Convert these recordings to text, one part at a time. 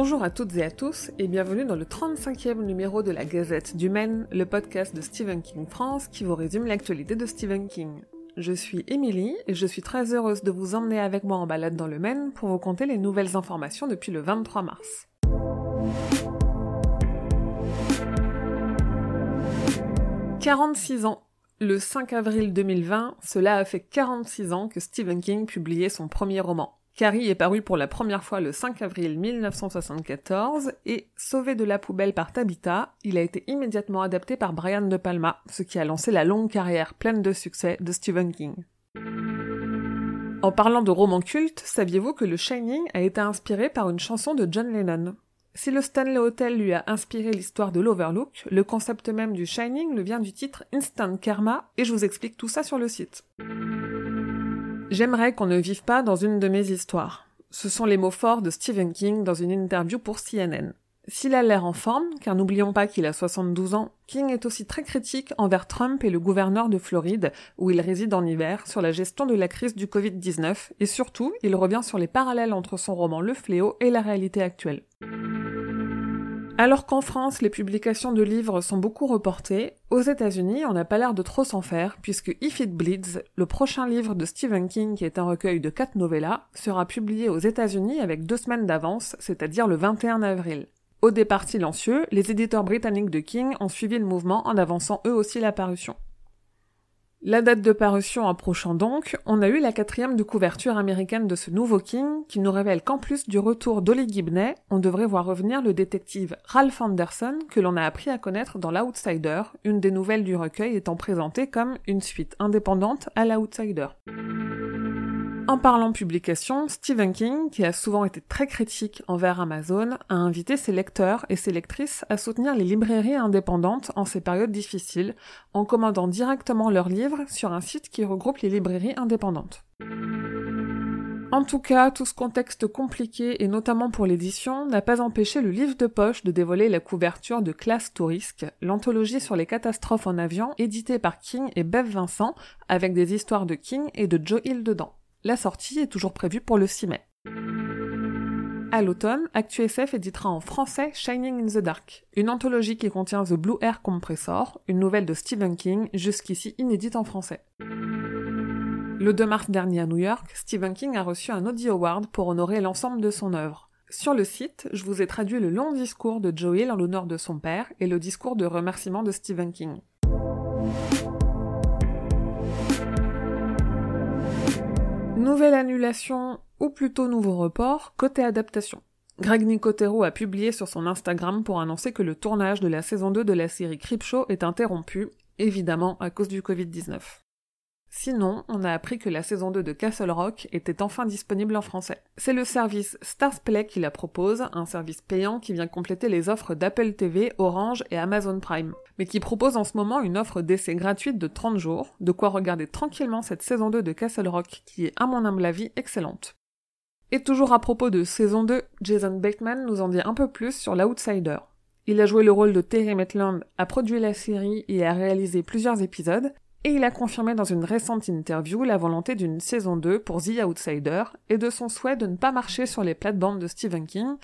Bonjour à toutes et à tous et bienvenue dans le 35e numéro de la Gazette du Maine, le podcast de Stephen King France qui vous résume l'actualité de Stephen King. Je suis Émilie et je suis très heureuse de vous emmener avec moi en balade dans le Maine pour vous conter les nouvelles informations depuis le 23 mars. 46 ans. Le 5 avril 2020, cela a fait 46 ans que Stephen King publiait son premier roman. Carrie est paru pour la première fois le 5 avril 1974 et, sauvé de la poubelle par Tabitha, il a été immédiatement adapté par Brian De Palma, ce qui a lancé la longue carrière pleine de succès de Stephen King. En parlant de romans cultes, saviez-vous que le Shining a été inspiré par une chanson de John Lennon? Si le Stanley Hotel lui a inspiré l'histoire de l'Overlook, le concept même du Shining le vient du titre Instant Karma et je vous explique tout ça sur le site. J'aimerais qu'on ne vive pas dans une de mes histoires. Ce sont les mots forts de Stephen King dans une interview pour CNN. S'il a l'air en forme, car n'oublions pas qu'il a 72 ans, King est aussi très critique envers Trump et le gouverneur de Floride, où il réside en hiver, sur la gestion de la crise du Covid-19, et surtout, il revient sur les parallèles entre son roman Le Fléau et la réalité actuelle. Alors qu'en France, les publications de livres sont beaucoup reportées, aux États-Unis, on n'a pas l'air de trop s'en faire, puisque If It Bleeds, le prochain livre de Stephen King qui est un recueil de quatre novellas, sera publié aux États-Unis avec deux semaines d'avance, c'est-à-dire le 21 avril. Au départ silencieux, les éditeurs britanniques de King ont suivi le mouvement en avançant eux aussi la parution. La date de parution approchant donc, on a eu la quatrième de couverture américaine de ce nouveau King, qui nous révèle qu'en plus du retour d'Olly Gibney, on devrait voir revenir le détective Ralph Anderson, que l'on a appris à connaître dans L'Outsider, une des nouvelles du recueil étant présentée comme une suite indépendante à L'Outsider. En parlant publication, Stephen King, qui a souvent été très critique envers Amazon, a invité ses lecteurs et ses lectrices à soutenir les librairies indépendantes en ces périodes difficiles, en commandant directement leurs livres sur un site qui regroupe les librairies indépendantes. En tout cas, tout ce contexte compliqué, et notamment pour l'édition, n'a pas empêché le livre de poche de dévoiler la couverture de Classe Tourisque, l'anthologie sur les catastrophes en avion éditée par King et Bev Vincent, avec des histoires de King et de Joe Hill dedans. La sortie est toujours prévue pour le 6 mai. À l'automne, ActuSF éditera en français Shining in the Dark, une anthologie qui contient The Blue Air Compressor, une nouvelle de Stephen King, jusqu'ici inédite en français. Le 2 mars dernier à New York, Stephen King a reçu un Audie Award pour honorer l'ensemble de son œuvre. Sur le site, je vous ai traduit le long discours de Joe Hill en l'honneur de son père et le discours de remerciement de Stephen King. Nouvelle annulation, ou plutôt nouveau report, côté adaptation. Greg Nicotero a publié sur son Instagram pour annoncer que le tournage de la saison 2 de la série Creepshow est interrompu, évidemment à cause du Covid-19. Sinon, on a appris que la saison 2 de Castle Rock était enfin disponible en français. C'est le service Starsplay qui la propose, un service payant qui vient compléter les offres d'Apple TV, Orange et Amazon Prime, mais qui propose en ce moment une offre d'essai gratuite de 30 jours, de quoi regarder tranquillement cette saison 2 de Castle Rock qui est à mon humble avis excellente. Et toujours à propos de saison 2, Jason Bateman nous en dit un peu plus sur l'Outsider. Il a joué le rôle de Terry Maitland, a produit la série et a réalisé plusieurs épisodes, et il a confirmé dans une récente interview la volonté d'une saison 2 pour The Outsider et de son souhait de ne pas marcher sur les plates-bandes de Stephen King,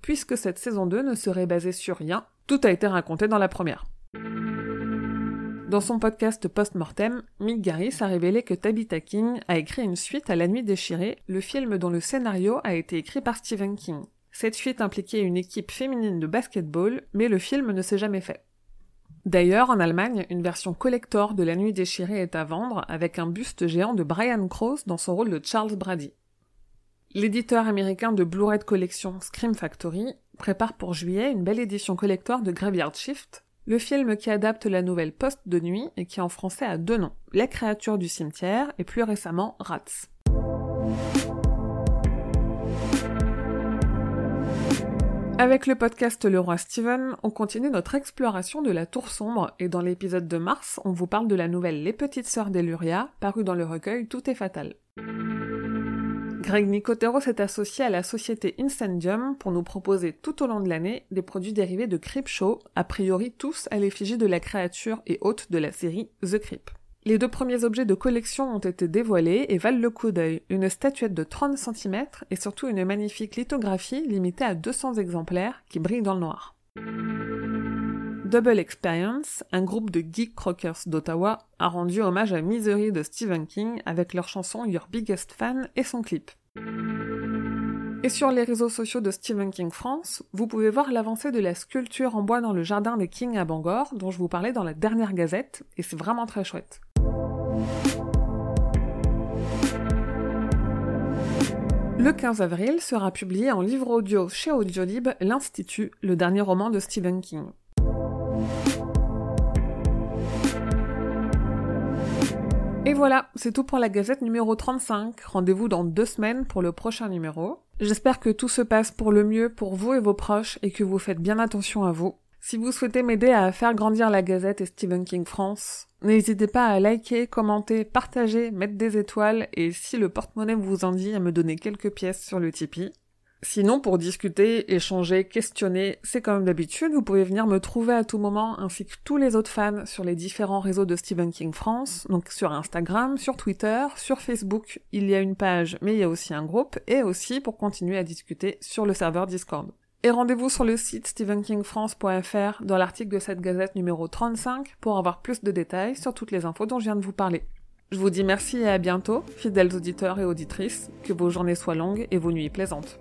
puisque cette saison 2 ne serait basée sur rien, tout a été raconté dans la première. Dans son podcast Post-Mortem, Mick Garris a révélé que Tabitha King a écrit une suite à La Nuit déchirée, le film dont le scénario a été écrit par Stephen King. Cette suite impliquait une équipe féminine de basketball, mais le film ne s'est jamais fait. D'ailleurs, en Allemagne, une version collector de La Nuit déchirée est à vendre avec un buste géant de Brian Krause dans son rôle de Charles Brady. L'éditeur américain de Blu-ray collection Scream Factory prépare pour juillet une belle édition collector de Graveyard Shift, le film qui adapte la nouvelle Poste de nuit et qui en français a deux noms, Les créatures du cimetière et plus récemment Rats. Avec le podcast Le Roi Steven, on continue notre exploration de la Tour Sombre et dans l'épisode de mars, on vous parle de la nouvelle Les Petites Sœurs d'Eluria, parue dans le recueil Tout est fatal. Greg Nicotero s'est associé à la société Incendium pour nous proposer tout au long de l'année des produits dérivés de Creepshow, a priori tous à l'effigie de la créature et hôte de la série The Creep. Les deux premiers objets de collection ont été dévoilés et valent le coup d'œil. Une statuette de 30 cm et surtout une magnifique lithographie limitée à 200 exemplaires qui brille dans le noir. Double Experience, un groupe de geek rockers d'Ottawa, a rendu hommage à Misery de Stephen King avec leur chanson Your Biggest Fan et son clip. Et sur les réseaux sociaux de Stephen King France, vous pouvez voir l'avancée de la sculpture en bois dans le jardin des King à Bangor, dont je vous parlais dans la dernière gazette, et c'est vraiment très chouette. Le 15 avril sera publié en livre audio chez Audiolib L'Institut, le dernier roman de Stephen King. Et voilà, c'est tout pour la gazette numéro 35. Rendez-vous dans deux semaines pour le prochain numéro. J'espère que tout se passe pour le mieux pour vous et vos proches et que vous faites bien attention à vous. Si vous souhaitez m'aider à faire grandir la Gazette et Stephen King France, n'hésitez pas à liker, commenter, partager, mettre des étoiles et si le porte-monnaie vous en dit, à me donner quelques pièces sur le Tipeee. Sinon, pour discuter, échanger, questionner, c'est comme d'habitude, vous pouvez venir me trouver à tout moment, ainsi que tous les autres fans sur les différents réseaux de Stephen King France, donc sur Instagram, sur Twitter, sur Facebook, il y a une page, mais il y a aussi un groupe, et aussi pour continuer à discuter sur le serveur Discord. Et rendez-vous sur le site stephenkingfrance.fr dans l'article de cette gazette numéro 35 pour avoir plus de détails sur toutes les infos dont je viens de vous parler. Je vous dis merci et à bientôt, fidèles auditeurs et auditrices, que vos journées soient longues et vos nuits plaisantes.